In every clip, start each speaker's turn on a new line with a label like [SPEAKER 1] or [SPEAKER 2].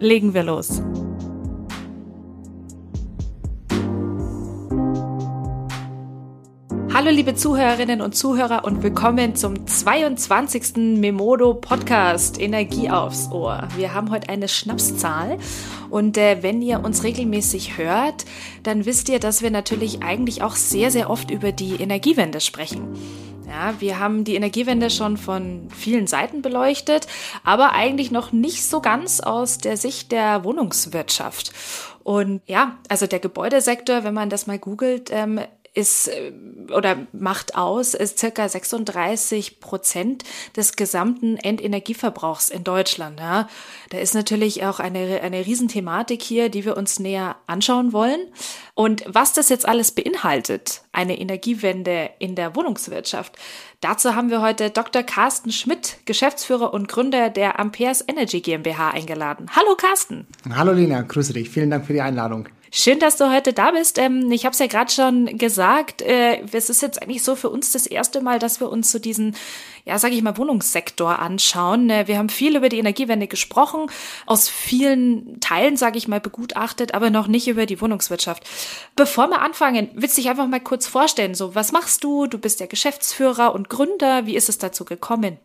[SPEAKER 1] Legen wir los. Hallo liebe Zuhörerinnen und Zuhörer und willkommen zum 22. Memodo Podcast Energie aufs Ohr. Wir haben heute eine Schnapszahl und äh, wenn ihr uns regelmäßig hört, dann wisst ihr, dass wir natürlich eigentlich auch sehr, sehr oft über die Energiewende sprechen. Ja, wir haben die Energiewende schon von vielen Seiten beleuchtet, aber eigentlich noch nicht so ganz aus der Sicht der Wohnungswirtschaft. Und ja, also der Gebäudesektor, wenn man das mal googelt, ähm, ist äh, oder macht aus, ist circa 36 Prozent des gesamten Endenergieverbrauchs in Deutschland. Ja. Da ist natürlich auch eine, eine Riesenthematik hier, die wir uns näher anschauen wollen. Und was das jetzt alles beinhaltet, eine Energiewende in der Wohnungswirtschaft, dazu haben wir heute Dr. Carsten Schmidt, Geschäftsführer und Gründer der Amperes Energy GmbH eingeladen. Hallo Carsten.
[SPEAKER 2] Hallo Lena, grüße dich. Vielen Dank für die Einladung.
[SPEAKER 1] Schön, dass du heute da bist. Ähm, ich habe es ja gerade schon gesagt, äh, es ist jetzt eigentlich so für uns das erste Mal, dass wir uns so diesen, ja, sage ich mal, Wohnungssektor anschauen. Äh, wir haben viel über die Energiewende gesprochen, aus vielen Teilen, sage ich mal, begutachtet, aber noch nicht über die Wohnungswirtschaft. Bevor wir anfangen, willst du dich einfach mal kurz vorstellen. So, was machst du? Du bist der Geschäftsführer und Gründer. Wie ist es dazu gekommen?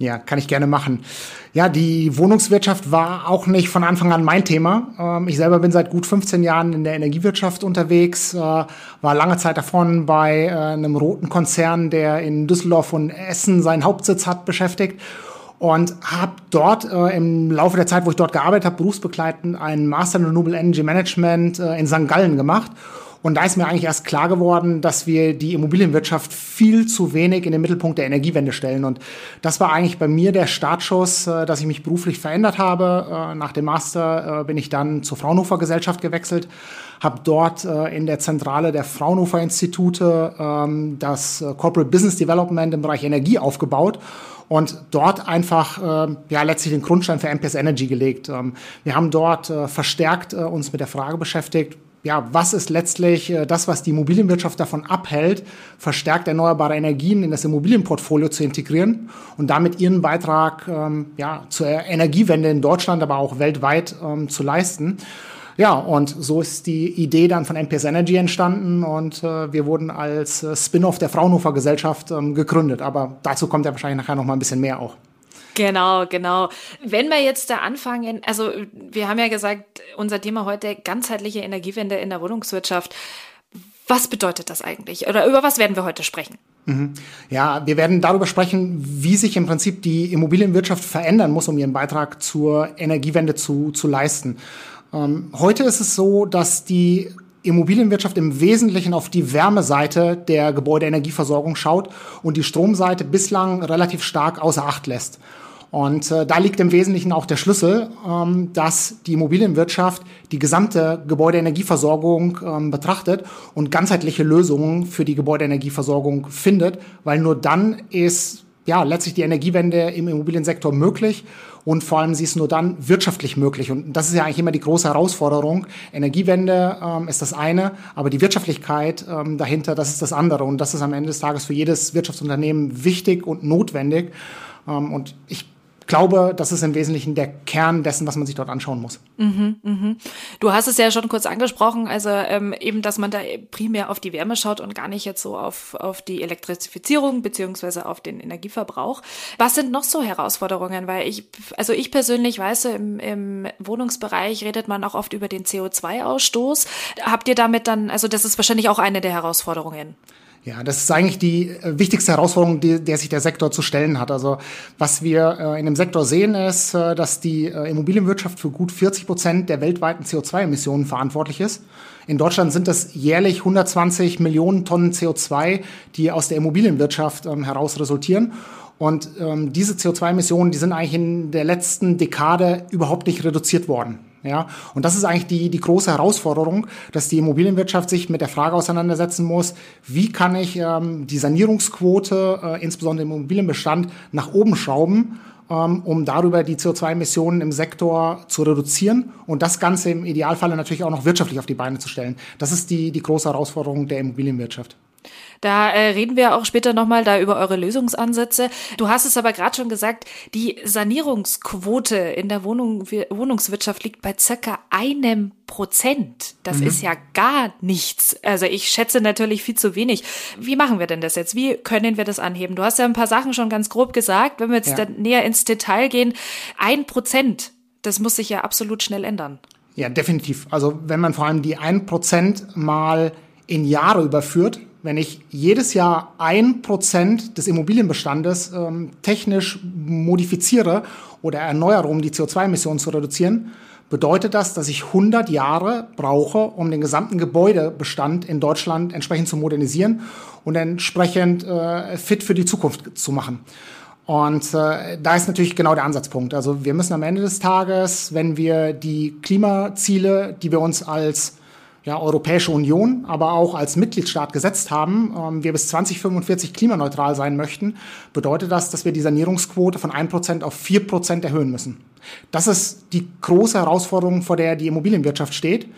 [SPEAKER 2] Ja, kann ich gerne machen. Ja, die Wohnungswirtschaft war auch nicht von Anfang an mein Thema. Ähm, ich selber bin seit gut 15 Jahren in der Energiewirtschaft unterwegs, äh, war lange Zeit davon bei äh, einem roten Konzern, der in Düsseldorf und Essen seinen Hauptsitz hat, beschäftigt und habe dort äh, im Laufe der Zeit, wo ich dort gearbeitet habe, berufsbegleitend einen Master in Renewable Energy Management in St. Gallen gemacht und da ist mir eigentlich erst klar geworden, dass wir die Immobilienwirtschaft viel zu wenig in den Mittelpunkt der Energiewende stellen. Und das war eigentlich bei mir der Startschuss, äh, dass ich mich beruflich verändert habe. Äh, nach dem Master äh, bin ich dann zur Fraunhofer Gesellschaft gewechselt, habe dort in der Zentrale der Fraunhofer Institute ähm, das Corporate Business Development im Bereich Energie aufgebaut und dort einfach äh, ja letztlich den Grundstein für MPS Energy gelegt. Ähm, wir haben dort äh, verstärkt äh, uns mit der Frage beschäftigt, ja, was ist letztlich äh, das, was die Immobilienwirtschaft davon abhält, verstärkt erneuerbare Energien in das Immobilienportfolio zu integrieren und damit ihren Beitrag ähm, ja, zur Energiewende in Deutschland, aber auch weltweit ähm, zu leisten. Ja, und so ist die Idee dann von MPS Energy entstanden und äh, wir wurden als äh, Spin-off der Fraunhofer Gesellschaft ähm, gegründet. Aber dazu kommt ja wahrscheinlich nachher noch mal ein bisschen mehr auch.
[SPEAKER 1] Genau, genau. Wenn wir jetzt da anfangen, also wir haben ja gesagt, unser Thema heute ganzheitliche Energiewende in der Wohnungswirtschaft. Was bedeutet das eigentlich? Oder über was werden wir heute sprechen?
[SPEAKER 2] Mhm. Ja, wir werden darüber sprechen, wie sich im Prinzip die Immobilienwirtschaft verändern muss, um ihren Beitrag zur Energiewende zu, zu leisten. Ähm, heute ist es so, dass die Immobilienwirtschaft im Wesentlichen auf die Wärmeseite der Gebäudeenergieversorgung schaut und die Stromseite bislang relativ stark außer Acht lässt. Und äh, da liegt im Wesentlichen auch der Schlüssel, ähm, dass die Immobilienwirtschaft die gesamte Gebäudeenergieversorgung ähm, betrachtet und ganzheitliche Lösungen für die Gebäudeenergieversorgung findet, weil nur dann ist ja letztlich die Energiewende im Immobiliensektor möglich und vor allem sie ist nur dann wirtschaftlich möglich. Und das ist ja eigentlich immer die große Herausforderung. Energiewende ähm, ist das eine, aber die Wirtschaftlichkeit ähm, dahinter, das ist das andere. Und das ist am Ende des Tages für jedes Wirtschaftsunternehmen wichtig und notwendig. Ähm, und ich glaube, das ist im Wesentlichen der Kern dessen, was man sich dort anschauen muss.
[SPEAKER 1] Mhm, mhm. Du hast es ja schon kurz angesprochen, also ähm, eben, dass man da primär auf die Wärme schaut und gar nicht jetzt so auf, auf die Elektrifizierung beziehungsweise auf den Energieverbrauch. Was sind noch so Herausforderungen? Weil ich, also ich persönlich weiß, im, im Wohnungsbereich redet man auch oft über den CO2-Ausstoß. Habt ihr damit dann, also das ist wahrscheinlich auch eine der Herausforderungen.
[SPEAKER 2] Ja, das ist eigentlich die äh, wichtigste Herausforderung, die, der sich der Sektor zu stellen hat. Also was wir äh, in dem Sektor sehen, ist, äh, dass die äh, Immobilienwirtschaft für gut 40 Prozent der weltweiten CO2-Emissionen verantwortlich ist. In Deutschland sind das jährlich 120 Millionen Tonnen CO2, die aus der Immobilienwirtschaft ähm, heraus resultieren. Und ähm, diese CO2-Emissionen, die sind eigentlich in der letzten Dekade überhaupt nicht reduziert worden. Ja, und das ist eigentlich die, die große Herausforderung, dass die Immobilienwirtschaft sich mit der Frage auseinandersetzen muss, wie kann ich ähm, die Sanierungsquote, äh, insbesondere im Immobilienbestand, nach oben schrauben, ähm, um darüber die CO2-Emissionen im Sektor zu reduzieren und das Ganze im Idealfall natürlich auch noch wirtschaftlich auf die Beine zu stellen. Das ist die, die große Herausforderung der Immobilienwirtschaft.
[SPEAKER 1] Da äh, reden wir auch später nochmal da über eure Lösungsansätze. Du hast es aber gerade schon gesagt, die Sanierungsquote in der Wohnung, Wohnungswirtschaft liegt bei circa einem Prozent. Das mhm. ist ja gar nichts. Also ich schätze natürlich viel zu wenig. Wie machen wir denn das jetzt? Wie können wir das anheben? Du hast ja ein paar Sachen schon ganz grob gesagt. Wenn wir jetzt ja. näher ins Detail gehen, ein Prozent, das muss sich ja absolut schnell ändern.
[SPEAKER 2] Ja, definitiv. Also wenn man vor allem die ein Prozent mal in Jahre überführt, wenn ich jedes Jahr ein Prozent des Immobilienbestandes ähm, technisch modifiziere oder erneuere, um die CO2-Emissionen zu reduzieren, bedeutet das, dass ich 100 Jahre brauche, um den gesamten Gebäudebestand in Deutschland entsprechend zu modernisieren und entsprechend äh, fit für die Zukunft zu machen. Und äh, da ist natürlich genau der Ansatzpunkt. Also wir müssen am Ende des Tages, wenn wir die Klimaziele, die wir uns als ja, Europäische Union, aber auch als Mitgliedstaat gesetzt haben, ähm, wir bis 2045 klimaneutral sein möchten, bedeutet das, dass wir die Sanierungsquote von 1% auf 4% erhöhen müssen. Das ist die große Herausforderung, vor der die Immobilienwirtschaft steht.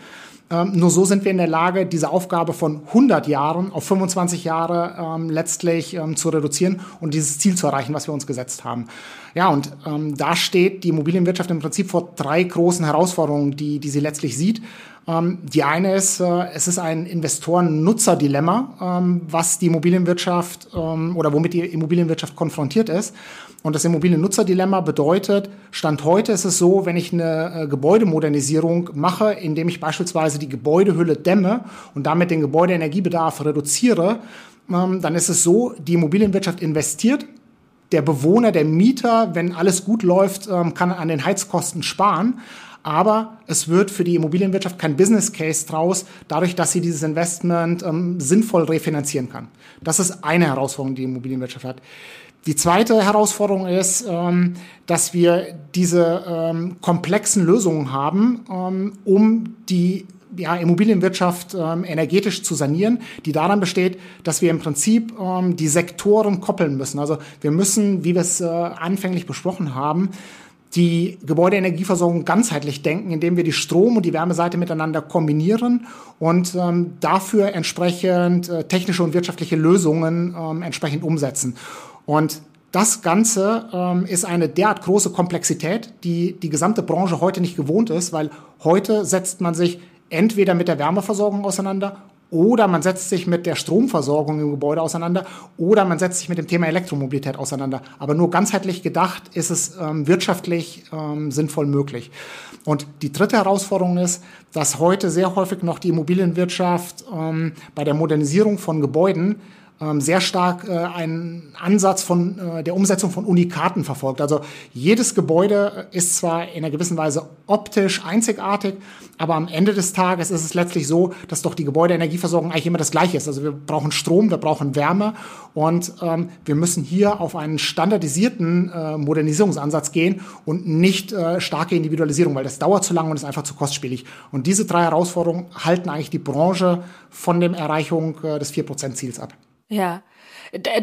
[SPEAKER 2] Ähm, nur so sind wir in der Lage, diese Aufgabe von 100 Jahren auf 25 Jahre ähm, letztlich ähm, zu reduzieren und dieses Ziel zu erreichen, was wir uns gesetzt haben. Ja, und ähm, da steht die Immobilienwirtschaft im Prinzip vor drei großen Herausforderungen, die, die sie letztlich sieht. Ähm, die eine ist, äh, es ist ein Investoren-Nutzer-Dilemma, ähm, was die Immobilienwirtschaft ähm, oder womit die Immobilienwirtschaft konfrontiert ist. Und das Immobiliennutzer-Dilemma bedeutet, Stand heute ist es so, wenn ich eine äh, Gebäudemodernisierung mache, indem ich beispielsweise die Gebäudehülle dämme und damit den Gebäudeenergiebedarf reduziere, dann ist es so, die Immobilienwirtschaft investiert, der Bewohner, der Mieter, wenn alles gut läuft, kann an den Heizkosten sparen aber es wird für die Immobilienwirtschaft kein Business Case draus, dadurch, dass sie dieses Investment ähm, sinnvoll refinanzieren kann. Das ist eine Herausforderung, die die Immobilienwirtschaft hat. Die zweite Herausforderung ist, ähm, dass wir diese ähm, komplexen Lösungen haben, ähm, um die ja, Immobilienwirtschaft ähm, energetisch zu sanieren, die daran besteht, dass wir im Prinzip ähm, die Sektoren koppeln müssen. Also wir müssen, wie wir es äh, anfänglich besprochen haben, die Gebäudeenergieversorgung ganzheitlich denken, indem wir die Strom- und die Wärmeseite miteinander kombinieren und ähm, dafür entsprechend äh, technische und wirtschaftliche Lösungen ähm, entsprechend umsetzen. Und das Ganze ähm, ist eine derart große Komplexität, die die gesamte Branche heute nicht gewohnt ist, weil heute setzt man sich entweder mit der Wärmeversorgung auseinander oder man setzt sich mit der Stromversorgung im Gebäude auseinander oder man setzt sich mit dem Thema Elektromobilität auseinander. Aber nur ganzheitlich gedacht ist es ähm, wirtschaftlich ähm, sinnvoll möglich. Und die dritte Herausforderung ist, dass heute sehr häufig noch die Immobilienwirtschaft ähm, bei der Modernisierung von Gebäuden sehr stark äh, einen Ansatz von äh, der Umsetzung von Unikaten verfolgt. Also jedes Gebäude ist zwar in einer gewissen Weise optisch einzigartig, aber am Ende des Tages ist es letztlich so, dass doch die Gebäudeenergieversorgung eigentlich immer das Gleiche ist. Also wir brauchen Strom, wir brauchen Wärme und ähm, wir müssen hier auf einen standardisierten äh, Modernisierungsansatz gehen und nicht äh, starke Individualisierung, weil das dauert zu lange und ist einfach zu kostspielig. Und diese drei Herausforderungen halten eigentlich die Branche von der Erreichung äh, des 4%-Ziels ab.
[SPEAKER 1] Ja.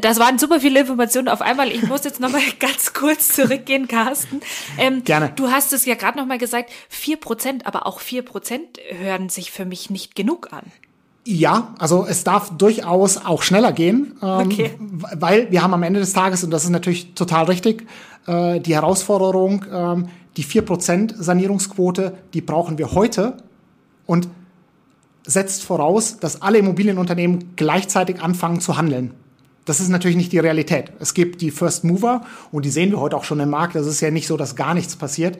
[SPEAKER 1] Das waren super viele Informationen auf einmal. Ich muss jetzt noch mal ganz kurz zurückgehen, Carsten. Ähm,
[SPEAKER 2] Gerne.
[SPEAKER 1] Du hast es ja gerade noch mal gesagt, vier Prozent, aber auch vier Prozent hören sich für mich nicht genug an.
[SPEAKER 2] Ja, also es darf durchaus auch schneller gehen, ähm, okay. weil wir haben am Ende des Tages, und das ist natürlich total richtig, äh, die Herausforderung, ähm, die vier Prozent Sanierungsquote, die brauchen wir heute. Und setzt voraus, dass alle Immobilienunternehmen gleichzeitig anfangen zu handeln. Das ist natürlich nicht die Realität. Es gibt die First Mover und die sehen wir heute auch schon im Markt. Das ist ja nicht so, dass gar nichts passiert.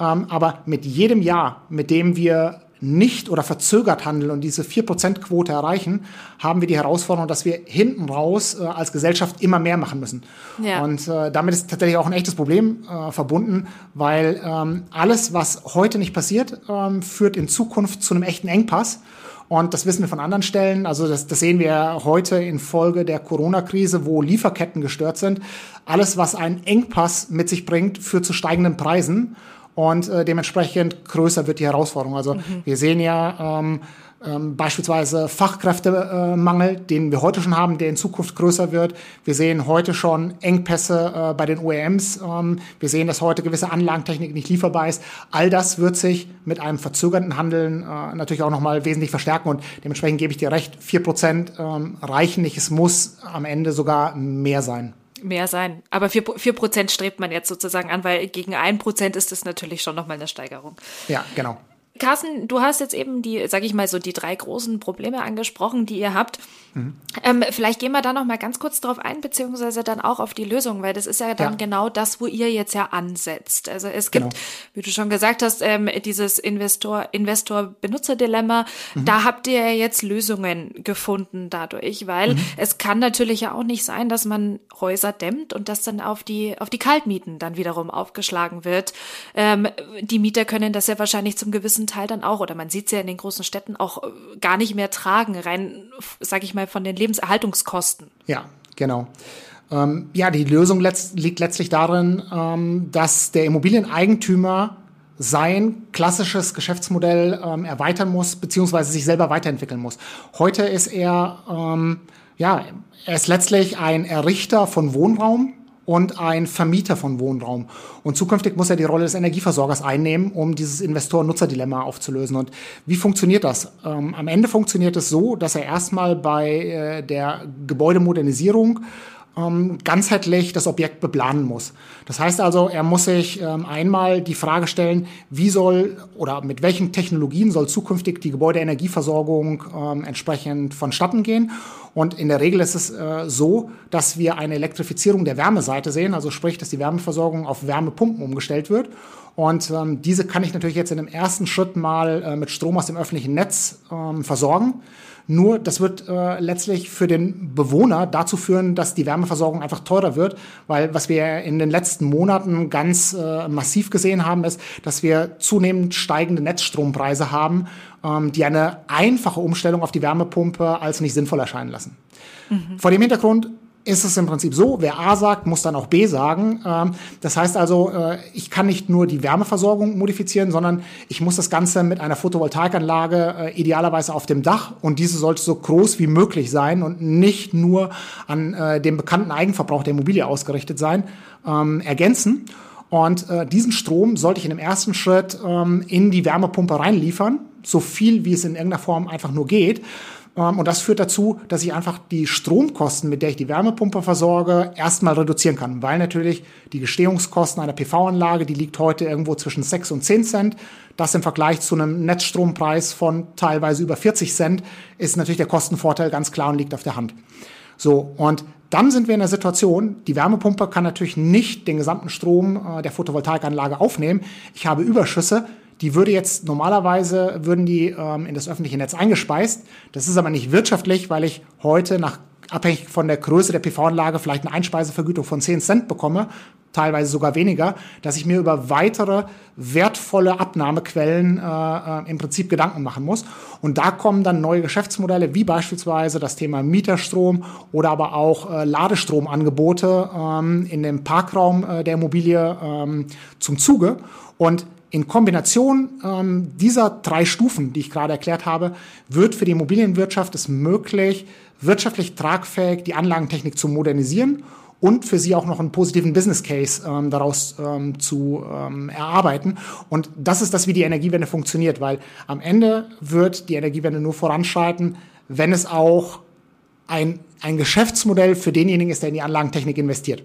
[SPEAKER 2] Ähm, aber mit jedem Jahr, mit dem wir nicht oder verzögert handeln und diese 4%-Quote erreichen, haben wir die Herausforderung, dass wir hinten raus äh, als Gesellschaft immer mehr machen müssen. Ja. Und äh, damit ist tatsächlich auch ein echtes Problem äh, verbunden, weil ähm, alles, was heute nicht passiert, ähm, führt in Zukunft zu einem echten Engpass. Und das wissen wir von anderen Stellen. Also das, das sehen wir heute in Folge der Corona-Krise, wo Lieferketten gestört sind. Alles, was einen Engpass mit sich bringt, führt zu steigenden Preisen. und äh, dementsprechend größer wird die Herausforderung. Also mhm. wir sehen ja ähm, ähm, beispielsweise Fachkräftemangel, den wir heute schon haben, der in Zukunft größer wird. Wir sehen heute schon Engpässe äh, bei den OEMs. Ähm, wir sehen, dass heute gewisse Anlagentechnik nicht lieferbar ist. All das wird sich mit einem verzögernden Handeln äh, natürlich auch nochmal wesentlich verstärken und dementsprechend gebe ich dir recht, vier Prozent ähm, reichen nicht. Es muss am Ende sogar mehr sein
[SPEAKER 1] mehr sein. Aber vier Prozent strebt man jetzt sozusagen an, weil gegen ein Prozent ist es natürlich schon nochmal eine Steigerung.
[SPEAKER 2] Ja, genau.
[SPEAKER 1] Carsten, du hast jetzt eben die, sag ich mal so, die drei großen Probleme angesprochen, die ihr habt. Mhm. Ähm, vielleicht gehen wir da noch mal ganz kurz drauf ein, beziehungsweise dann auch auf die Lösung, weil das ist ja dann ja. genau das, wo ihr jetzt ja ansetzt. Also es gibt, genau. wie du schon gesagt hast, ähm, dieses Investor, Investor-Benutzer-Dilemma. Mhm. Da habt ihr ja jetzt Lösungen gefunden dadurch, weil mhm. es kann natürlich ja auch nicht sein, dass man Häuser dämmt und das dann auf die, auf die Kaltmieten dann wiederum aufgeschlagen wird. Ähm, die Mieter können das ja wahrscheinlich zum gewissen Teil dann auch, oder man sieht es ja in den großen Städten auch äh, gar nicht mehr tragen, rein, sag ich mal, von den Lebenserhaltungskosten.
[SPEAKER 2] Ja, genau. Ähm, ja, die Lösung letzt, liegt letztlich darin, ähm, dass der Immobilieneigentümer sein klassisches Geschäftsmodell ähm, erweitern muss, beziehungsweise sich selber weiterentwickeln muss. Heute ist er, ähm, ja, er ist letztlich ein Errichter von Wohnraum, und ein Vermieter von Wohnraum. Und zukünftig muss er die Rolle des Energieversorgers einnehmen, um dieses Investor-Nutzer-Dilemma aufzulösen. Und wie funktioniert das? Ähm, am Ende funktioniert es so, dass er erstmal bei äh, der Gebäudemodernisierung ähm, ganzheitlich das Objekt beplanen muss. Das heißt also, er muss sich ähm, einmal die Frage stellen, wie soll oder mit welchen Technologien soll zukünftig die Gebäudeenergieversorgung ähm, entsprechend vonstatten gehen. Und in der Regel ist es äh, so, dass wir eine Elektrifizierung der Wärmeseite sehen, also sprich, dass die Wärmeversorgung auf Wärmepumpen umgestellt wird. Und ähm, diese kann ich natürlich jetzt in dem ersten Schritt mal äh, mit Strom aus dem öffentlichen Netz ähm, versorgen. Nur das wird äh, letztlich für den Bewohner dazu führen, dass die Wärmeversorgung einfach teurer wird, weil was wir in den letzten Monaten ganz äh, massiv gesehen haben, ist, dass wir zunehmend steigende Netzstrompreise haben, ähm, die eine einfache Umstellung auf die Wärmepumpe als nicht sinnvoll erscheinen lassen. Mhm. Vor dem Hintergrund ist es im Prinzip so, wer A sagt, muss dann auch B sagen. Ähm, das heißt also, äh, ich kann nicht nur die Wärmeversorgung modifizieren, sondern ich muss das Ganze mit einer Photovoltaikanlage äh, idealerweise auf dem Dach und diese sollte so groß wie möglich sein und nicht nur an äh, dem bekannten Eigenverbrauch der Immobilie ausgerichtet sein, ähm, ergänzen. Und diesen Strom sollte ich in dem ersten Schritt ähm, in die Wärmepumpe reinliefern, so viel wie es in irgendeiner Form einfach nur geht. Ähm, und das führt dazu, dass ich einfach die Stromkosten, mit der ich die Wärmepumpe versorge, erstmal reduzieren kann. Weil natürlich die Gestehungskosten einer PV-Anlage, die liegt heute irgendwo zwischen 6 und 10 Cent. Das im Vergleich zu einem Netzstrompreis von teilweise über 40 Cent ist natürlich der Kostenvorteil ganz klar und liegt auf der Hand. So, und dann sind wir in der Situation, die Wärmepumpe kann natürlich nicht den gesamten Strom äh, der Photovoltaikanlage aufnehmen. Ich habe Überschüsse, die würde jetzt normalerweise, würden die ähm, in das öffentliche Netz eingespeist. Das ist aber nicht wirtschaftlich, weil ich heute nach abhängig von der Größe der PV-Anlage vielleicht eine Einspeisevergütung von 10 Cent bekomme, teilweise sogar weniger, dass ich mir über weitere wertvolle Abnahmequellen äh, äh, im Prinzip Gedanken machen muss. Und da kommen dann neue Geschäftsmodelle, wie beispielsweise das Thema Mieterstrom oder aber auch äh, Ladestromangebote ähm, in dem Parkraum äh, der Immobilie ähm, zum Zuge. Und in Kombination ähm, dieser drei Stufen, die ich gerade erklärt habe, wird für die Immobilienwirtschaft es möglich, wirtschaftlich tragfähig die Anlagentechnik zu modernisieren und für sie auch noch einen positiven Business Case ähm, daraus ähm, zu ähm, erarbeiten. Und das ist das, wie die Energiewende funktioniert, weil am Ende wird die Energiewende nur voranschreiten, wenn es auch ein, ein Geschäftsmodell für denjenigen ist, der in die Anlagentechnik investiert.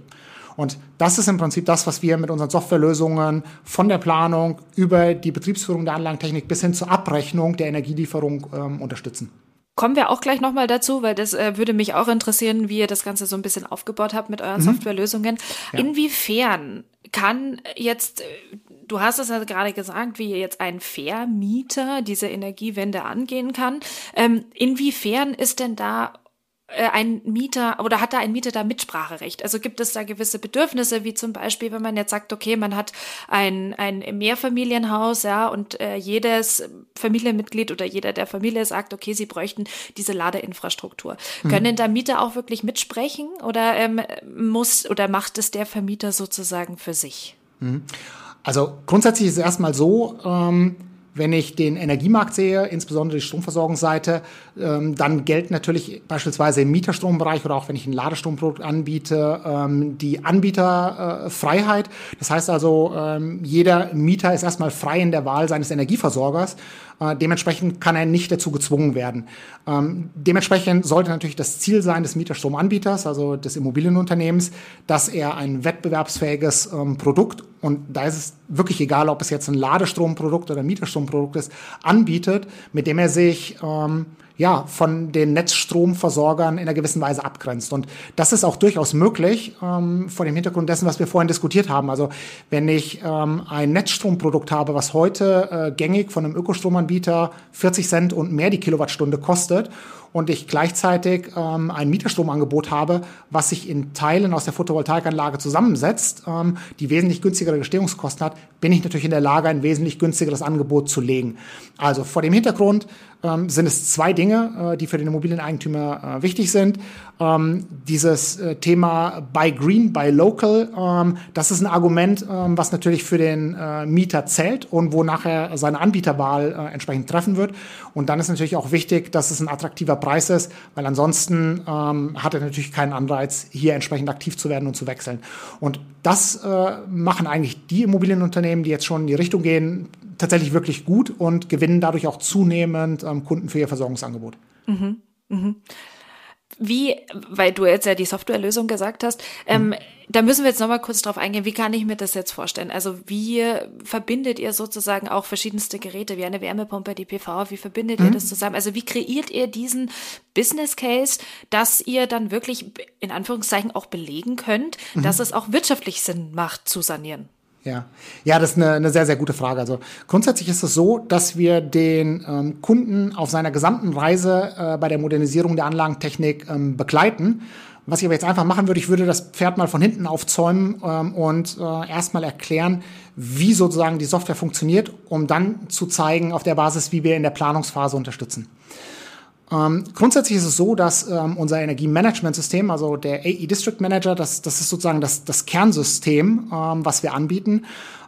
[SPEAKER 2] Und das ist im Prinzip das, was wir mit unseren Softwarelösungen von der Planung über die Betriebsführung der Anlagentechnik bis hin zur Abrechnung der Energielieferung ähm, unterstützen.
[SPEAKER 1] Kommen wir auch gleich nochmal dazu, weil das äh, würde mich auch interessieren, wie ihr das Ganze so ein bisschen aufgebaut habt mit euren mhm. Softwarelösungen. Ja. Inwiefern kann jetzt, äh, du hast es ja gerade gesagt, wie jetzt ein Vermieter diese Energiewende angehen kann. Ähm, inwiefern ist denn da ein Mieter oder hat da ein Mieter da Mitspracherecht? Also gibt es da gewisse Bedürfnisse, wie zum Beispiel, wenn man jetzt sagt, okay, man hat ein, ein Mehrfamilienhaus, ja, und äh, jedes Familienmitglied oder jeder der Familie sagt, okay, sie bräuchten diese Ladeinfrastruktur. Mhm. Können da Mieter auch wirklich mitsprechen oder ähm, muss oder macht es der Vermieter sozusagen für sich?
[SPEAKER 2] Mhm. Also grundsätzlich ist es erstmal so, ähm, wenn ich den Energiemarkt sehe, insbesondere die Stromversorgungsseite, ähm, dann gelten natürlich beispielsweise im Mieterstrombereich oder auch wenn ich ein Ladestrommprodukt anbiete, ähm, die Anbieterfreiheit. Das heißt also, ähm, jeder Mieter ist erstmal frei in der Wahl seines Energieversorgers. Äh, dementsprechend kann er nicht dazu gezwungen werden. Ähm, dementsprechend sollte natürlich das Ziel sein des Mieterstromanbieters, also des Immobilienunternehmens, dass er ein wettbewerbsfähiges ähm, Produkt und da ist es wirklich egal, ob es jetzt ein Ladestromprodukt oder ein Mieterstromprodukt ist, anbietet, mit dem er sich ähm, ja, von den Netzstromversorgern in einer gewissen Weise abgrenzt. Und das ist auch durchaus möglich ähm, vor dem Hintergrund dessen, was wir vorhin diskutiert haben. Also wenn ich ähm, ein Netzstromprodukt habe, was heute äh, gängig von einem Ökostromanbieter 40 Cent und mehr die Kilowattstunde kostet und ich gleichzeitig ähm, ein Mieterstromangebot habe, was sich in Teilen aus der Photovoltaikanlage zusammensetzt, ähm, die wesentlich günstigere Gestehungskosten hat, bin ich natürlich in der Lage, ein wesentlich günstigeres Angebot zu legen. Also vor dem Hintergrund ähm, sind es zwei Dinge, äh, die für den Immobilieneigentümer äh, wichtig sind. Ähm, dieses äh, Thema Buy Green, Buy Local, ähm, das ist ein Argument, ähm, was natürlich für den äh, Mieter zählt und wo nachher seine Anbieterwahl äh, entsprechend treffen wird. Und dann ist natürlich auch wichtig, dass es ein attraktiver Preis ist, weil ansonsten ähm, hat er natürlich keinen Anreiz, hier entsprechend aktiv zu werden und zu wechseln. Und das äh, machen eigentlich die Immobilienunternehmen, die jetzt schon in die Richtung gehen, tatsächlich wirklich gut und gewinnen dadurch auch zunehmend ähm, Kunden für ihr Versorgungsangebot. Mhm. Mhm.
[SPEAKER 1] Wie, weil du jetzt ja die Softwarelösung gesagt hast, ähm, mhm. da müssen wir jetzt nochmal kurz drauf eingehen, wie kann ich mir das jetzt vorstellen? Also wie verbindet ihr sozusagen auch verschiedenste Geräte wie eine Wärmepumpe, die PV, wie verbindet mhm. ihr das zusammen? Also wie kreiert ihr diesen Business Case, dass ihr dann wirklich in Anführungszeichen auch belegen könnt, mhm. dass es auch wirtschaftlich Sinn macht zu sanieren?
[SPEAKER 2] Ja, ja, das ist eine, eine sehr, sehr gute Frage. Also grundsätzlich ist es so, dass wir den ähm, Kunden auf seiner gesamten Reise äh, bei der Modernisierung der Anlagentechnik ähm, begleiten. Was ich aber jetzt einfach machen würde, ich würde das Pferd mal von hinten aufzäumen ähm, und äh, erstmal erklären, wie sozusagen die Software funktioniert, um dann zu zeigen auf der Basis, wie wir in der Planungsphase unterstützen. Ähm, grundsätzlich ist es so, dass ähm, unser Energiemanagementsystem, also der AE District Manager, das, das ist sozusagen das, das Kernsystem, ähm, was wir anbieten,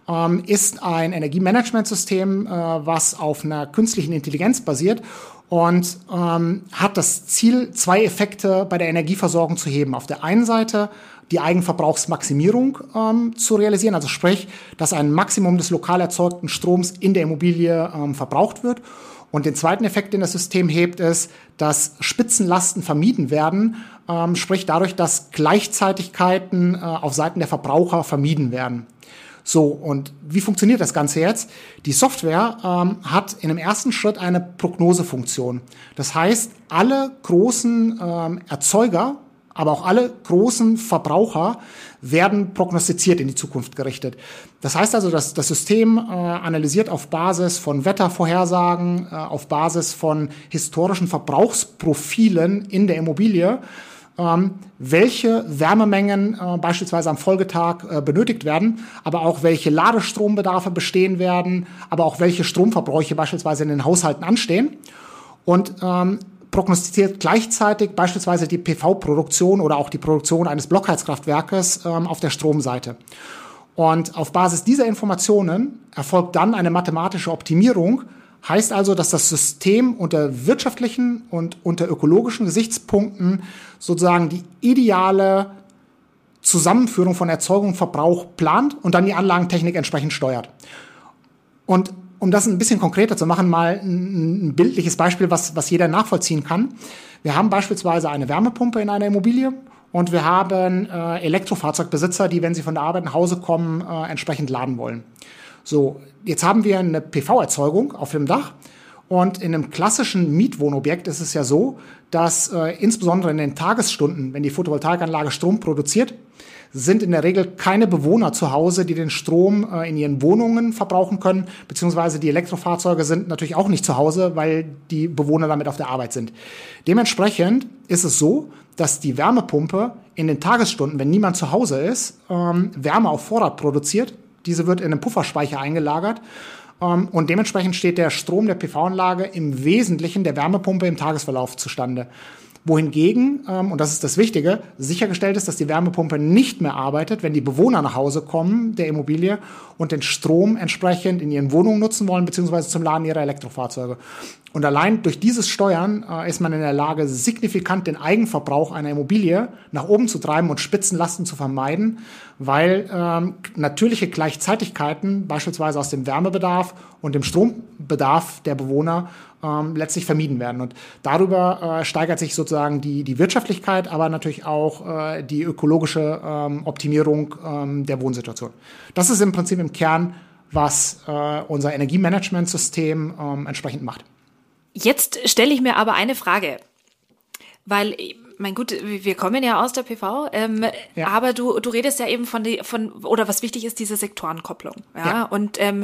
[SPEAKER 2] ähm, ist ein Energiemanagementsystem, äh, was auf einer künstlichen Intelligenz basiert und ähm, hat das Ziel, zwei Effekte bei der Energieversorgung zu heben. Auf der einen Seite die Eigenverbrauchsmaximierung ähm, zu realisieren, also sprich, dass ein Maximum des lokal erzeugten Stroms in der Immobilie ähm, verbraucht wird und den zweiten Effekt, den das System hebt, ist, dass Spitzenlasten vermieden werden, ähm, sprich dadurch, dass Gleichzeitigkeiten äh, auf Seiten der Verbraucher vermieden werden. So, und wie funktioniert das Ganze jetzt? Die Software ähm, hat in dem ersten Schritt eine Prognosefunktion. Das heißt, alle großen ähm, Erzeuger aber auch alle großen Verbraucher werden prognostiziert in die Zukunft gerichtet. Das heißt also, dass das System äh, analysiert auf Basis von Wettervorhersagen, äh, auf Basis von historischen Verbrauchsprofilen in der Immobilie, ähm, welche Wärmemengen äh, beispielsweise am Folgetag äh, benötigt werden, aber auch welche Ladestrombedarfe bestehen werden, aber auch welche Stromverbräuche beispielsweise in den Haushalten anstehen. Und ähm, prognostiziert gleichzeitig beispielsweise die PV-Produktion oder auch die Produktion eines Blockheizkraftwerkes ähm, auf der Stromseite. Und auf Basis dieser Informationen erfolgt dann eine mathematische Optimierung. Heißt also, dass das System unter wirtschaftlichen und unter ökologischen Gesichtspunkten sozusagen die ideale Zusammenführung von Erzeugung und Verbrauch plant und dann die Anlagentechnik entsprechend steuert. Und um das ein bisschen konkreter zu machen, mal ein, bildliches Beispiel, was, was jeder nachvollziehen kann. Wir haben beispielsweise eine Wärmepumpe in einer Immobilie und wir haben äh, Elektrofahrzeugbesitzer, die, wenn sie von der Arbeit nach Hause kommen, äh, entsprechend laden wollen. So, jetzt haben wir eine PV-Erzeugung auf dem Dach und in einem klassischen Mietwohnobjekt ist es ja so, dass äh, insbesondere in den Tagesstunden, wenn die Photovoltaikanlage Strom produziert, sind in der Regel keine Bewohner zu Hause, die den Strom äh, in ihren Wohnungen verbrauchen können, beziehungsweise die Elektrofahrzeuge sind natürlich auch nicht zu Hause, weil die Bewohner damit auf der Arbeit sind. Dementsprechend ist es so, dass die Wärmepumpe in den Tagesstunden, wenn niemand zu Hause ist, ähm, Wärme auf Vorrat produziert. Diese wird in einem Pufferspeicher eingelagert. Ähm, und dementsprechend steht der Strom der PV-Anlage im Wesentlichen der Wärmepumpe im Tagesverlauf zustande. wohingegen, ähm, und das ist das Wichtige, sichergestellt ist, dass die Wärmepumpe nicht mehr arbeitet, wenn die Bewohner nach Hause kommen der Immobilie und den Strom entsprechend in ihren Wohnungen nutzen wollen, beziehungsweise zum Laden ihrer Elektrofahrzeuge. Und allein durch dieses Steuern äh, ist man in der Lage, signifikant den Eigenverbrauch einer Immobilie nach oben zu treiben und Spitzenlasten zu vermeiden, weil ähm, natürliche Gleichzeitigkeiten, beispielsweise aus dem Wärmebedarf und dem Strombedarf der Bewohner, ähm, letztlich vermieden werden. Und darüber äh, steigert sich sozusagen die, die Wirtschaftlichkeit, aber natürlich auch äh, die ökologische ähm, Optimierung ähm, der Wohnsituation. Das ist im Prinzip im Kern, was äh, unser Energiemanagementsystem ähm, entsprechend macht.
[SPEAKER 1] Jetzt stelle ich mir aber eine Frage, weil mein gut, wir kommen ja aus der PV, ähm, ja. aber du, du redest ja eben von die, von oder was wichtig ist diese Sektorenkopplung, ja, ja. und ähm,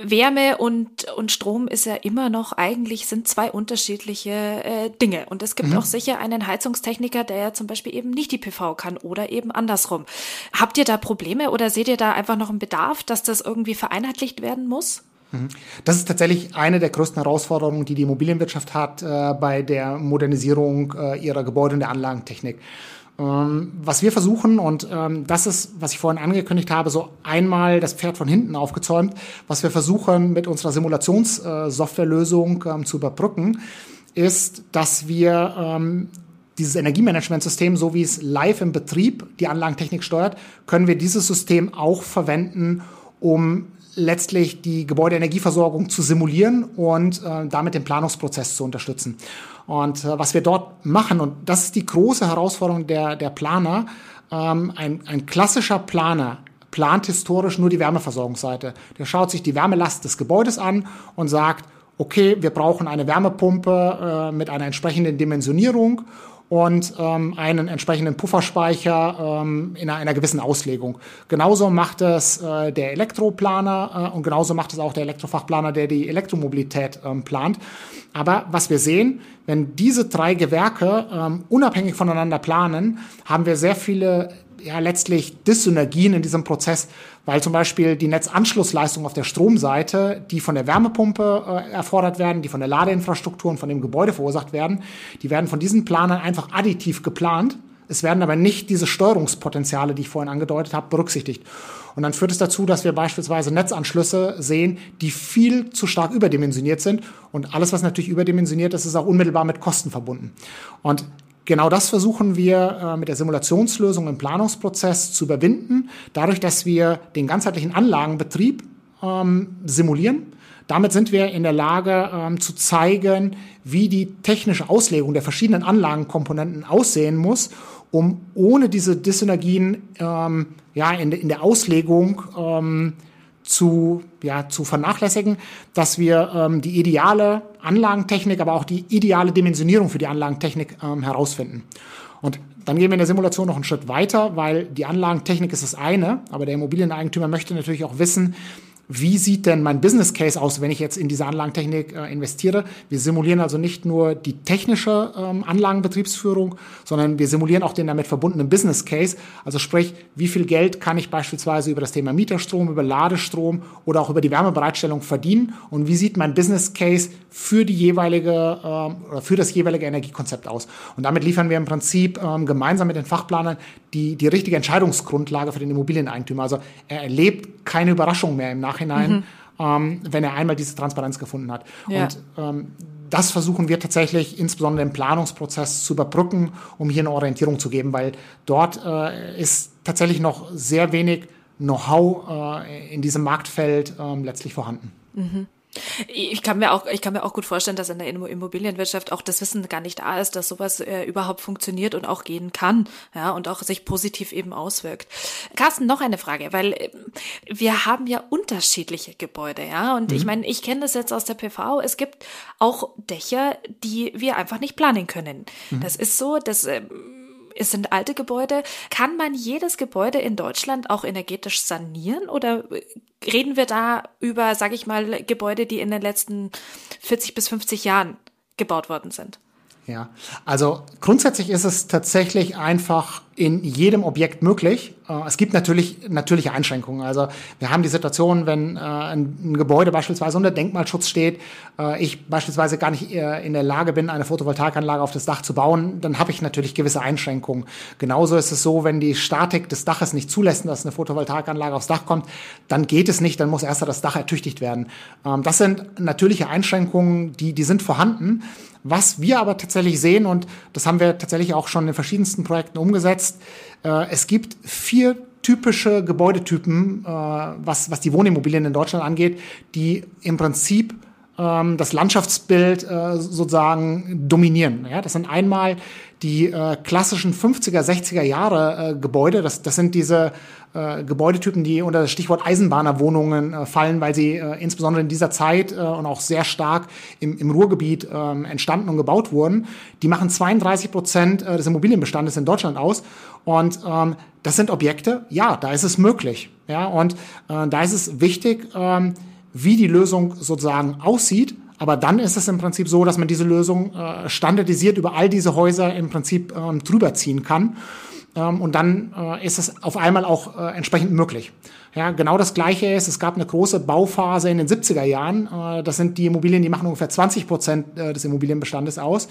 [SPEAKER 1] Wärme und und Strom ist ja immer noch eigentlich sind zwei unterschiedliche äh, Dinge und es gibt mhm. auch sicher einen Heizungstechniker, der ja zum Beispiel eben nicht die PV kann oder eben andersrum. Habt ihr da Probleme oder seht ihr da einfach noch einen Bedarf, dass das irgendwie vereinheitlicht werden muss?
[SPEAKER 2] Mhm. Das ist tatsächlich eine der größten Herausforderungen, die die Immobilienwirtschaft hat äh, bei der Modernisierung äh, ihrer Gebäude und der Anlagentechnik. Ähm, was wir versuchen, und ähm, das ist, was ich vorhin angekündigt habe, so einmal das Pferd von hinten aufgezäumt, was wir versuchen mit unserer Simulationssoftwarelösung ähm, zu überbrücken, ist, dass wir ähm, dieses Energiemanagementsystem, so wie es live im Betrieb die Anlagentechnik steuert, können wir dieses System auch verwenden, um letztlich die Gebäudeenergieversorgung zu simulieren und äh, damit den Planungsprozess zu unterstützen. Und äh, was wir dort machen, und das ist die große Herausforderung der, der Planer, ähm, ein, ein klassischer Planer plant historisch nur die Wärmeversorgungsseite. Der schaut sich die Wärmelast des Gebäudes an und sagt, okay, wir brauchen eine Wärmepumpe äh, mit einer entsprechenden Dimensionierung und ähm, einen entsprechenden Pufferspeicher ähm, in einer, gewissen Auslegung. Genauso macht es äh, der Elektroplaner äh, und genauso macht es auch der Elektrofachplaner, der die Elektromobilität ähm, plant. Aber was wir sehen, wenn diese drei Gewerke ähm, unabhängig voneinander planen, haben wir sehr viele ja letztlich Dyssynergien in diesem Prozess, weil zum Beispiel die Netzanschlussleistung auf der Stromseite, die von der Wärmepumpe äh, erfordert werden, die von der Ladeinfrastruktur und von dem Gebäude verursacht werden, die werden von diesen Planern einfach additiv geplant. Es werden aber nicht diese Steuerungspotenziale, die ich vorhin angedeutet habe, berücksichtigt. Und dann führt es dazu, dass wir beispielsweise Netzanschlüsse sehen, die viel zu stark überdimensioniert sind. Und alles, was natürlich überdimensioniert ist, ist auch unmittelbar mit Kosten verbunden. Und Genau das versuchen wir äh, mit der Simulationslösung im Planungsprozess zu überwinden, dadurch, dass wir den ganzheitlichen Anlagenbetrieb ähm, simulieren. Damit sind wir in der Lage ähm, zu zeigen, wie die technische Auslegung der verschiedenen Anlagenkomponenten aussehen muss, um ohne diese Dissynergien ähm, ja, in, in der Auslegung ähm, zu, ja, zu vernachlässigen, dass wir ähm, die ideale Anlagentechnik, aber auch die ideale Dimensionierung für die Anlagentechnik ähm, herausfinden. Und dann gehen wir in der Simulation noch einen Schritt weiter, weil die Anlagentechnik ist das eine, aber der Immobilieneigentümer möchte natürlich auch wissen, wie sieht denn mein Business Case aus, wenn ich jetzt in diese Anlagentechnik äh, investiere. Wir simulieren also nicht nur die technische ähm, Anlagenbetriebsführung, sondern wir simulieren auch den damit verbundenen Business Case. Also sprich, wie viel Geld kann ich beispielsweise über das Thema Mieterstrom, über Ladestrom oder auch über die Wärmebereitstellung verdienen und wie sieht mein Business Case für die jeweilige ähm, oder für das jeweilige Energiekonzept aus. Und damit liefern wir im Prinzip ähm, gemeinsam mit den Fachplanern die, die richtige Entscheidungsgrundlage für den Immobilieneigentümer. Also er erlebt keine Überraschung mehr im Nachhinein Nachhinein, mhm. ähm, wenn er einmal diese Transparenz gefunden hat. Ja. Und ähm, das versuchen wir tatsächlich insbesondere im Planungsprozess zu überbrücken, um hier eine Orientierung zu geben, weil dort äh, ist tatsächlich noch sehr wenig Know-how äh, in diesem Marktfeld äh, letztlich vorhanden.
[SPEAKER 1] Mhm. Ich kann mir auch, ich kann mir auch gut vorstellen, dass in der Immobilienwirtschaft auch das Wissen gar nicht da ist, dass sowas äh, überhaupt funktioniert und auch gehen kann, ja, und auch sich positiv eben auswirkt. Carsten, noch eine Frage, weil äh, wir haben ja unterschiedliche Gebäude, ja, und mhm. ich meine, ich kenne das jetzt aus der PV. Es gibt auch Dächer, die wir einfach nicht planen können. Mhm. Das ist so, dass äh, es sind alte Gebäude. Kann man jedes Gebäude in Deutschland auch energetisch sanieren oder reden wir da über, sage ich mal, Gebäude, die in den letzten 40 bis 50 Jahren gebaut worden sind?
[SPEAKER 2] Ja, also grundsätzlich ist es tatsächlich einfach in jedem Objekt möglich. Äh, es gibt natürlich natürliche Einschränkungen. Also wir haben die Situation, wenn äh, ein, Gebäude beispielsweise unter Denkmalschutz steht, äh, ich beispielsweise gar nicht in der Lage bin, eine Photovoltaikanlage auf das Dach zu bauen, dann habe ich natürlich gewisse Einschränkungen. Genauso ist es so, wenn die Statik des Daches nicht zulässt, dass eine Photovoltaikanlage aufs Dach kommt, dann geht es nicht, dann muss erst das Dach ertüchtigt werden. Ähm, das sind natürliche Einschränkungen, die, die sind vorhanden. Was wir aber tatsächlich sehen, und das haben wir tatsächlich auch schon in verschiedensten Projekten umgesetzt, äh, es gibt vier typische Gebäudetypen, äh, was, was die Wohnimmobilien in Deutschland angeht, die im Prinzip ähm, das Landschaftsbild äh, sozusagen dominieren. Ja, das sind einmal die äh, klassischen 50er, 60er Jahre äh, Gebäude. Das, das sind diese äh, Gebäudetypen, die unter das Stichwort Eisenbahnerwohnungen äh, fallen, weil sie äh, insbesondere in dieser Zeit äh, und auch sehr stark im, im Ruhrgebiet äh, entstanden und gebaut wurden. Die machen 32 Prozent äh, des Immobilienbestandes in Deutschland aus. Und ähm, das sind Objekte, ja, da ist es möglich. Ja, und äh, da ist es wichtig, ähm, wie die Lösung sozusagen aussieht. Aber dann ist es im Prinzip so, dass man diese Lösung äh, standardisiert über all diese Häuser im Prinzip ähm, drüber ziehen kann. Ähm, und dann äh, ist es auf einmal auch äh, entsprechend möglich. Ja, genau das Gleiche ist, es gab eine große Bauphase in den 70er Jahren. Äh, das sind die Immobilien, die machen ungefähr 20 Prozent äh, des Immobilienbestandes aus.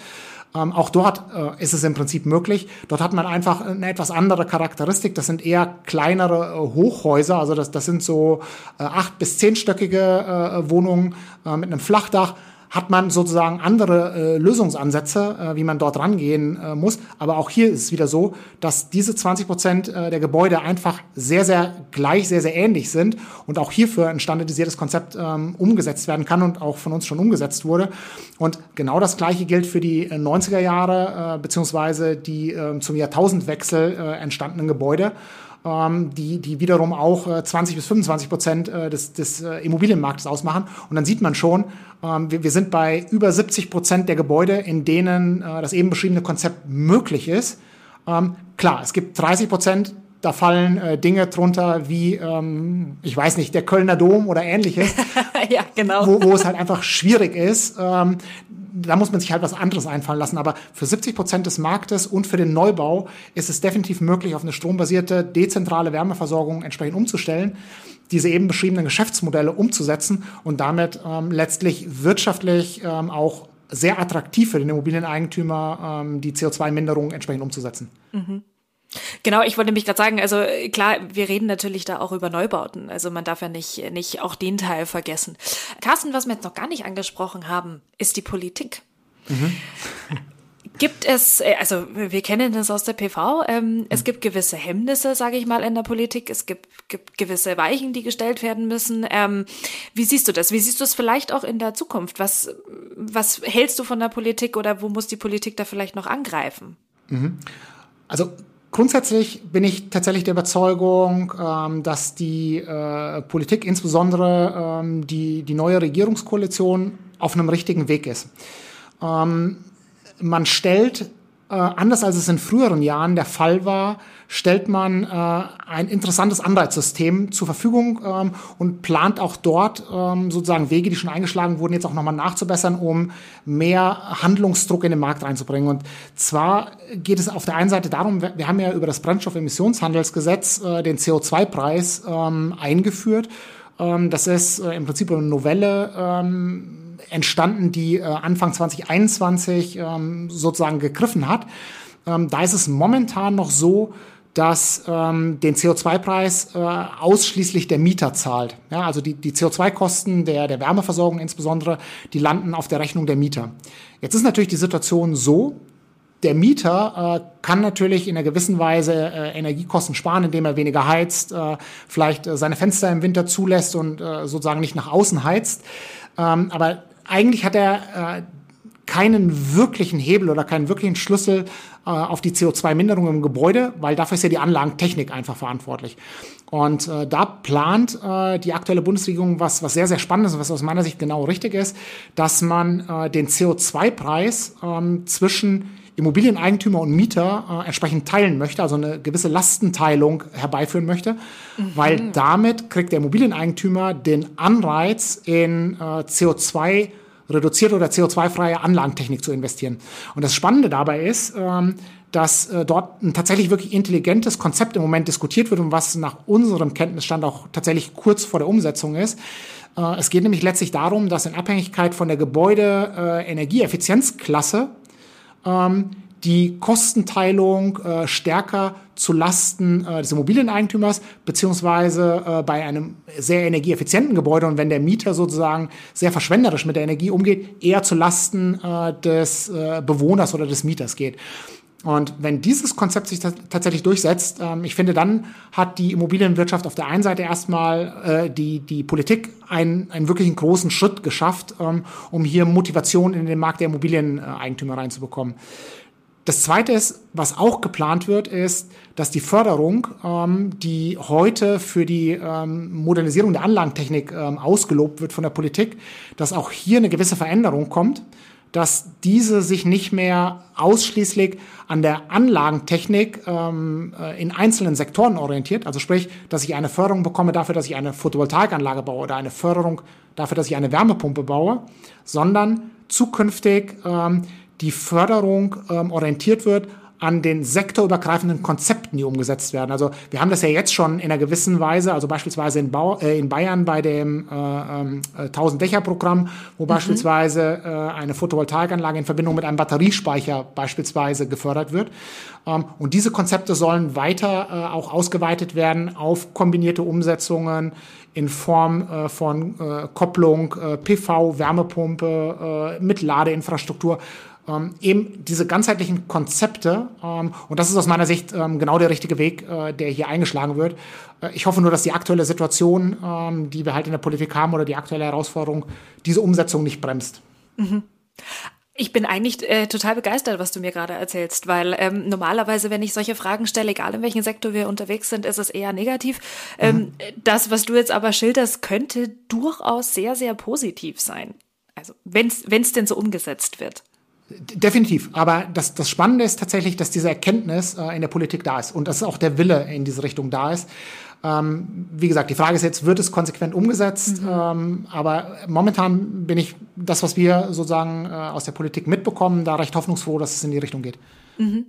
[SPEAKER 2] Ähm, auch dort äh, ist es im Prinzip möglich. Dort hat man einfach eine etwas andere Charakteristik. Das sind eher kleinere äh, Hochhäuser. Also das, das sind so äh, acht- bis zehnstöckige äh, Wohnungen äh, mit einem Flachdach hat man sozusagen andere äh, Lösungsansätze, äh, wie man dort rangehen äh, muss. Aber auch hier ist es wieder so, dass diese 20 Prozent äh, der Gebäude einfach sehr, sehr gleich, sehr, sehr ähnlich sind und auch hierfür ein standardisiertes Konzept ähm, umgesetzt werden kann und auch von uns schon umgesetzt wurde. Und genau das Gleiche gilt für die 90er äh, Jahre äh, beziehungsweise die äh, zum Jahrtausendwechsel entstandenen Gebäude ähm, die, die wiederum auch äh, 20 bis 25 Prozent äh, des, des äh, Immobilienmarktes ausmachen. Und dann sieht man schon, ähm, wir, wir sind bei über 70 Prozent der Gebäude, in denen äh, das eben beschriebene Konzept möglich ist. Ähm, klar, es gibt 30 Prozent, da fallen äh, Dinge drunter wie, ähm, ich weiß nicht, der Kölner Dom oder ähnliches.
[SPEAKER 1] ja, genau.
[SPEAKER 2] Wo, wo es halt einfach schwierig ist. Ähm, da muss man sich halt was anderes einfallen lassen. Aber für 70 Prozent des Marktes und für den Neubau ist es definitiv möglich, auf eine strombasierte, dezentrale Wärmeversorgung entsprechend umzustellen, diese eben beschriebenen Geschäftsmodelle umzusetzen und damit ähm, letztlich wirtschaftlich ähm, auch sehr attraktiv für den Immobilieneigentümer ähm, die CO2-Minderung entsprechend umzusetzen.
[SPEAKER 1] Mhm. Genau, ich wollte nämlich gerade sagen, also klar, wir reden natürlich da auch über Neubauten. Also man darf ja nicht, nicht auch den Teil vergessen. Carsten, was wir jetzt noch gar nicht angesprochen haben, ist die Politik. Mhm. Gibt es, äh, also wir kennen das aus der PV, ähm, es gibt gewisse Hemmnisse, sage ich mal, in der Politik. Es gibt, gibt gewisse Weichen, die gestellt werden müssen. Ähm, wie siehst du das? Wie siehst du es vielleicht auch in der Zukunft? Was, was hältst du von der Politik oder wo muss die Politik da vielleicht noch angreifen?
[SPEAKER 2] Mhm. Also Grundsätzlich bin ich tatsächlich der Überzeugung, ähm, dass die äh, Politik, insbesondere ähm, die, die neue Regierungskoalition, auf einem richtigen Weg ist. Ähm, man stellt äh, anders als es in früheren Jahren der Fall war, stellt man äh, ein interessantes Anreizsystem zur Verfügung ähm, und plant auch dort ähm, sozusagen Wege, die schon eingeschlagen wurden, jetzt auch nochmal nachzubessern, um mehr Handlungsdruck in den Markt reinzubringen. Und zwar geht es auf der einen Seite darum, wir, wir haben ja über das Brennstoffemissionshandelsgesetz äh, den CO2-Preis ähm, eingeführt. Ähm, das ist äh, im Prinzip eine Novelle ähm, entstanden, die äh, Anfang 2021 ähm, sozusagen gegriffen hat. Ähm, da ist es momentan noch so, dass ähm, den CO2-Preis äh, ausschließlich der Mieter zahlt. Ja, also die, die CO2-Kosten der, der Wärmeversorgung insbesondere, die landen auf der Rechnung der Mieter. Jetzt ist natürlich die Situation so, der Mieter äh, kann natürlich in einer gewissen Weise äh, Energiekosten sparen, indem er weniger heizt, äh, vielleicht äh, seine Fenster im Winter zulässt und äh, sozusagen nicht nach außen heizt. Ähm, aber eigentlich hat er äh, keinen wirklichen Hebel oder keinen wirklichen Schlüssel äh, auf die CO2-Minderung im Gebäude, weil dafür ist ja die Anlagentechnik einfach verantwortlich. Und äh, da plant äh, die aktuelle Bundesregierung was, was sehr, sehr spannend ist und was aus meiner Sicht genau richtig ist, dass man äh, den CO2-Preis ähm, zwischen Immobilieneigentümer und Mieter äh, entsprechend teilen möchte, also eine gewisse Lastenteilung herbeiführen möchte, mhm. weil damit kriegt der Immobilieneigentümer den Anreiz in äh, CO2 reduzierte oder CO2-freie Anlagentechnik zu investieren. Und das Spannende dabei ist, ähm, dass äh, dort ein tatsächlich wirklich intelligentes Konzept im Moment diskutiert wird und was nach unserem Kenntnisstand auch tatsächlich kurz vor der Umsetzung ist. Äh, es geht nämlich letztlich darum, dass in Abhängigkeit von der Gebäude-Energieeffizienzklasse ähm, die Kostenteilung äh, stärker zu Lasten äh, des Immobilieneigentümers beziehungsweise äh, bei einem sehr energieeffizienten Gebäude und wenn der Mieter sozusagen sehr verschwenderisch mit der Energie umgeht, eher zu Lasten äh, des äh, Bewohners oder des Mieters geht. Und wenn dieses Konzept sich tatsächlich durchsetzt, ähm, ich finde, dann hat die Immobilienwirtschaft auf der einen Seite erstmal äh, die, die Politik einen, einen wirklichen großen Schritt geschafft, ähm, um hier Motivation in den Markt der Immobilieneigentümer reinzubekommen. Das Zweite ist, was auch geplant wird, ist, dass die Förderung, ähm, die heute für die ähm, Modernisierung der Anlagentechnik ähm, ausgelobt wird von der Politik, dass auch hier eine gewisse Veränderung kommt dass diese sich nicht mehr ausschließlich an der Anlagentechnik ähm, äh, in einzelnen Sektoren orientiert. Also sprich, dass ich eine Förderung bekomme dafür, dass ich eine Photovoltaikanlage baue oder eine Förderung dafür, dass ich eine Wärmepumpe baue, sondern zukünftig ähm, die Förderung ähm, orientiert wird an den sektorübergreifenden Konzepten, die umgesetzt werden. Also wir haben das ja jetzt schon in einer gewissen Weise, also beispielsweise in, Bau, äh, in Bayern bei dem äh, äh, 1000 Dächer Programm, wo mhm. beispielsweise äh, eine Photovoltaikanlage in Verbindung mit einem Batteriespeicher beispielsweise gefördert wird. Ähm, und diese Konzepte sollen weiter äh, auch ausgeweitet werden auf kombinierte Umsetzungen in Form äh, von äh, Kopplung, äh, PV, Wärmepumpe, äh, mit Ladeinfrastruktur ähm, eben diese ganzheitlichen Konzepte, ähm, und das ist aus meiner Sicht ähm, genau der richtige Weg, äh, der hier eingeschlagen wird. Äh, ich hoffe nur, dass die aktuelle Situation, ähm, die wir halt in der Politik haben oder die aktuelle Herausforderung, diese Umsetzung nicht bremst. Mhm.
[SPEAKER 1] Ich bin eigentlich äh, total begeistert, was du mir gerade erzählst, weil ähm, normalerweise, wenn ich solche Fragen stelle, egal in welchem Sektor wir unterwegs sind, ist es eher negativ. Ähm, mhm. das, was du jetzt aber schilderst, könnte durchaus sehr, sehr positiv sein. Also wenn es denn so umgesetzt wird.
[SPEAKER 2] Definitiv. Aber das, das Spannende ist tatsächlich, dass diese Erkenntnis äh, in der Politik da ist und dass auch der Wille in diese Richtung da ist. Ähm, wie gesagt, die Frage ist jetzt, wird es konsequent umgesetzt? Mhm. Ähm, aber momentan bin ich das, was wir sozusagen äh, aus der Politik mitbekommen, da recht hoffnungsfroh, dass es in die Richtung geht.
[SPEAKER 1] Mhm.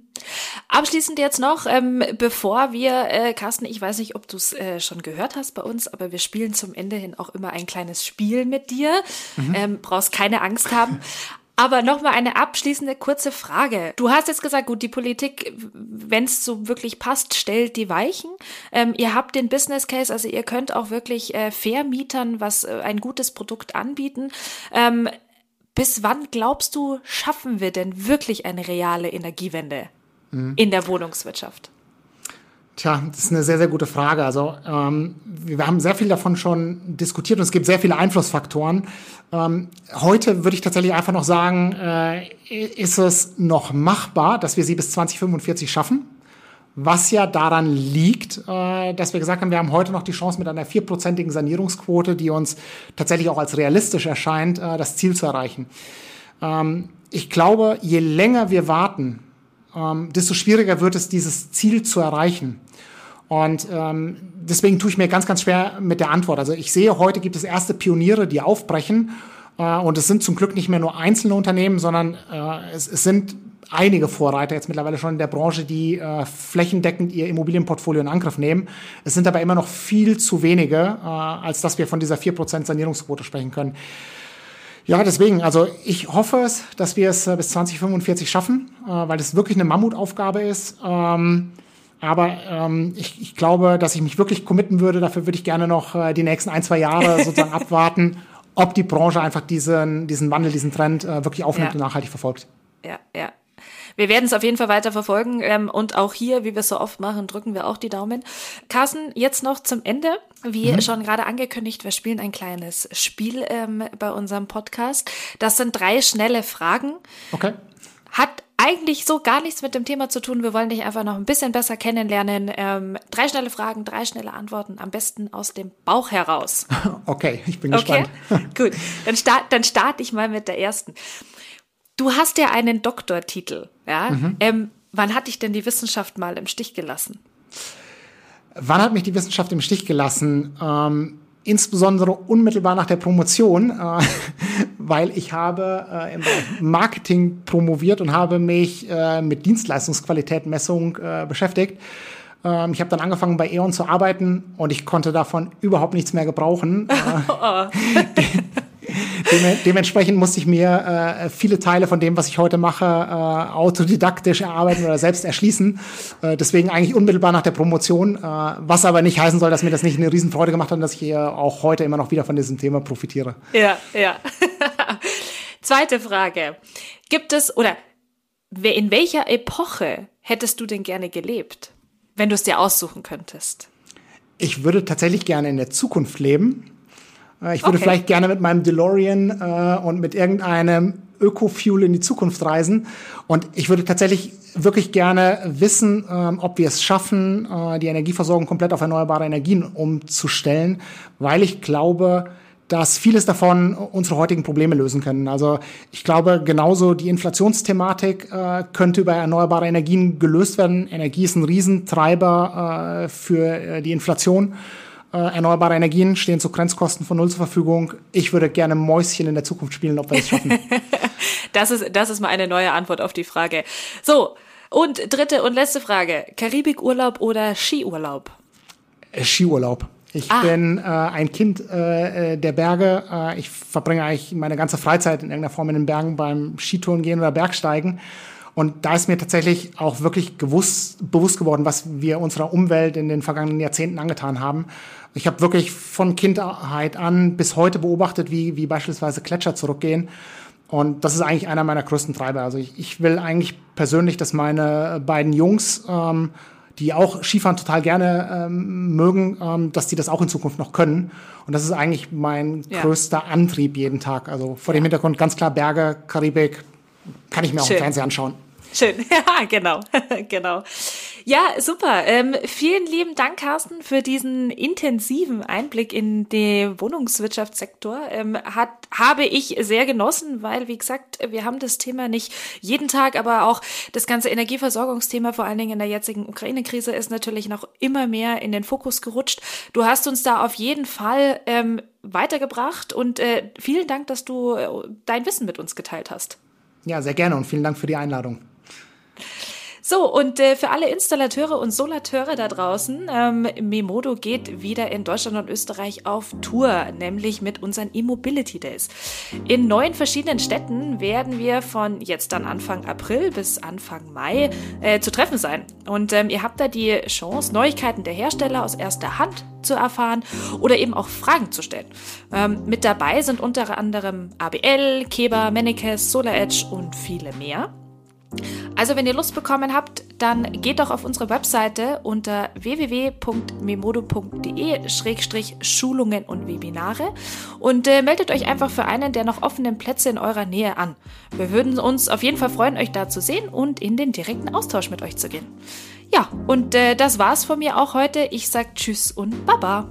[SPEAKER 1] Abschließend jetzt noch, ähm, bevor wir, äh, Carsten, ich weiß nicht, ob du es äh, schon gehört hast bei uns, aber wir spielen zum Ende hin auch immer ein kleines Spiel mit dir. Mhm. Ähm, brauchst keine Angst haben. Aber nochmal eine abschließende kurze Frage. Du hast jetzt gesagt, gut, die Politik, wenn es so wirklich passt, stellt die Weichen. Ähm, ihr habt den Business Case, also ihr könnt auch wirklich äh, Vermietern was äh, ein gutes Produkt anbieten. Ähm, bis wann glaubst du, schaffen wir denn wirklich eine reale Energiewende mhm. in der Wohnungswirtschaft?
[SPEAKER 2] Tja, das ist eine sehr, sehr gute Frage. Also ähm, wir haben sehr viel davon schon diskutiert und es gibt sehr viele Einflussfaktoren. Ähm, heute würde ich tatsächlich einfach noch sagen, äh, ist es noch machbar, dass wir sie bis 2045 schaffen? Was ja daran liegt, äh, dass wir gesagt haben, wir haben heute noch die Chance mit einer vierprozentigen Sanierungsquote, die uns tatsächlich auch als realistisch erscheint, äh, das Ziel zu erreichen. Ähm, ich glaube, je länger wir warten, ähm, desto schwieriger wird es, dieses Ziel zu erreichen. Und ähm, deswegen tue ich mir ganz, ganz schwer mit der Antwort. Also ich sehe, heute gibt es erste Pioniere, die aufbrechen. Äh, und es sind zum Glück nicht mehr nur einzelne Unternehmen, sondern äh, es, es sind einige Vorreiter jetzt mittlerweile schon in der Branche, die äh, flächendeckend ihr Immobilienportfolio in Angriff nehmen. Es sind aber immer noch viel zu wenige, äh, als dass wir von dieser 4% Sanierungsquote sprechen können. Ja, deswegen, also ich hoffe es, dass wir es äh, bis 2045 schaffen, äh, weil es wirklich eine Mammutaufgabe ist. Ähm, aber ähm, ich, ich glaube, dass ich mich wirklich committen würde. Dafür würde ich gerne noch äh, die nächsten ein, zwei Jahre sozusagen abwarten, ob die Branche einfach diesen, diesen Wandel, diesen Trend äh, wirklich aufnimmt ja. und nachhaltig verfolgt.
[SPEAKER 1] Ja, ja. Wir werden es auf jeden Fall weiter verfolgen ähm, und auch hier, wie wir es so oft machen, drücken wir auch die Daumen. Carsten, jetzt noch zum Ende. Wie mhm. schon gerade angekündigt, wir spielen ein kleines Spiel ähm, bei unserem Podcast. Das sind drei schnelle Fragen.
[SPEAKER 2] Okay.
[SPEAKER 1] Hat eigentlich so gar nichts mit dem Thema zu tun. Wir wollen dich einfach noch ein bisschen besser kennenlernen. Ähm, drei schnelle Fragen, drei schnelle Antworten, am besten aus dem Bauch heraus.
[SPEAKER 2] Okay, ich bin okay?
[SPEAKER 1] gespannt. Gut, dann, start, dann starte ich mal mit der ersten. Du hast ja einen Doktortitel. Ja? Mhm. Ähm, wann hat dich denn die Wissenschaft mal im Stich gelassen?
[SPEAKER 2] Wann hat mich die Wissenschaft im Stich gelassen? Ähm, insbesondere unmittelbar nach der Promotion, äh, weil ich habe äh, im Marketing promoviert und habe mich äh, mit Dienstleistungsqualitätmessung äh, beschäftigt. Ähm, ich habe dann angefangen bei E.ON zu arbeiten und ich konnte davon überhaupt nichts mehr gebrauchen. oh. dementsprechend musste ich mir äh, viele Teile von dem, was ich heute mache, äh, autodidaktisch erarbeiten oder selbst erschließen. Äh, deswegen eigentlich unmittelbar nach der Promotion, äh, was aber nicht heißen soll, dass mir das nicht eine Riesenfreude gemacht hat und dass ich hier auch heute immer noch wieder von diesem Thema profitiere.
[SPEAKER 1] Ja, ja. Zweite Frage. Gibt es oder in welcher Epoche hättest du denn gerne gelebt, wenn du es dir aussuchen könntest?
[SPEAKER 2] Ich würde tatsächlich gerne in der Zukunft leben. Äh, ich würde okay. vielleicht gerne mit meinem DeLorean äh, und mit irgendeinem Öko-Fuel in die Zukunft reisen. Und ich würde tatsächlich wirklich gerne wissen, ähm, ob wir es schaffen, äh, die Energieversorgung komplett auf erneuerbare Energien umzustellen, weil ich glaube, dass vieles davon unsere heutigen Probleme lösen können. Also ich glaube, genauso die Inflationsthematik äh, könnte über erneuerbare Energien gelöst werden. Energie ist ein Riesentreiber äh, für äh, die Inflation. Äh, erneuerbare Energien stehen zu Grenzkosten von null zur Verfügung. Ich würde gerne Mäuschen in der Zukunft spielen, ob wir das schaffen.
[SPEAKER 1] das ist, das ist mal eine neue Antwort auf die Frage. So. Und dritte und letzte Frage. Karibikurlaub oder Skiurlaub?
[SPEAKER 2] Skiurlaub. Ich ah. bin äh, ein Kind äh, äh, der Berge. Äh, ich verbringe eigentlich meine ganze Freizeit in irgendeiner Form in den Bergen beim Skitouren gehen oder Bergsteigen. Und da ist mir tatsächlich auch wirklich gewusst, bewusst geworden, was wir unserer Umwelt in den vergangenen Jahrzehnten angetan haben. Ich habe wirklich von Kindheit an bis heute beobachtet, wie, wie beispielsweise Gletscher zurückgehen. Und das ist eigentlich einer meiner größten Treiber. Also ich, ich will eigentlich persönlich, dass meine beiden Jungs ähm, die auch Skifahren total gerne ähm, mögen, ähm, dass die das auch in Zukunft noch können. Und das ist eigentlich mein ja. größter Antrieb jeden Tag. Also vor dem Hintergrund ganz klar Berge, Karibik, kann ich mir Schön. auch im Fernsehen anschauen.
[SPEAKER 1] Schön, ja, genau, genau. Ja, super. Ähm, vielen lieben Dank, Carsten, für diesen intensiven Einblick in den Wohnungswirtschaftssektor. Ähm, hat, habe ich sehr genossen, weil, wie gesagt, wir haben das Thema nicht jeden Tag, aber auch das ganze Energieversorgungsthema, vor allen Dingen in der jetzigen Ukraine-Krise, ist natürlich noch immer mehr in den Fokus gerutscht. Du hast uns da auf jeden Fall ähm, weitergebracht und äh, vielen Dank, dass du äh, dein Wissen mit uns geteilt hast.
[SPEAKER 2] Ja, sehr gerne und vielen Dank für die Einladung.
[SPEAKER 1] So, und äh, für alle Installateure und Solateure da draußen, ähm, Memodo geht wieder in Deutschland und Österreich auf Tour, nämlich mit unseren E-Mobility Days. In neun verschiedenen Städten werden wir von jetzt dann Anfang April bis Anfang Mai äh, zu treffen sein. Und ähm, ihr habt da die Chance, Neuigkeiten der Hersteller aus erster Hand zu erfahren oder eben auch Fragen zu stellen. Ähm, mit dabei sind unter anderem ABL, Keba, Mennekes, SolarEdge und viele mehr. Also wenn ihr Lust bekommen habt, dann geht doch auf unsere Webseite unter www.memodo.de-schulungen und Webinare und äh, meldet euch einfach für einen der noch offenen Plätze in eurer Nähe an. Wir würden uns auf jeden Fall freuen, euch da zu sehen und in den direkten Austausch mit euch zu gehen. Ja, und äh, das war's von mir auch heute. Ich sag Tschüss und Baba.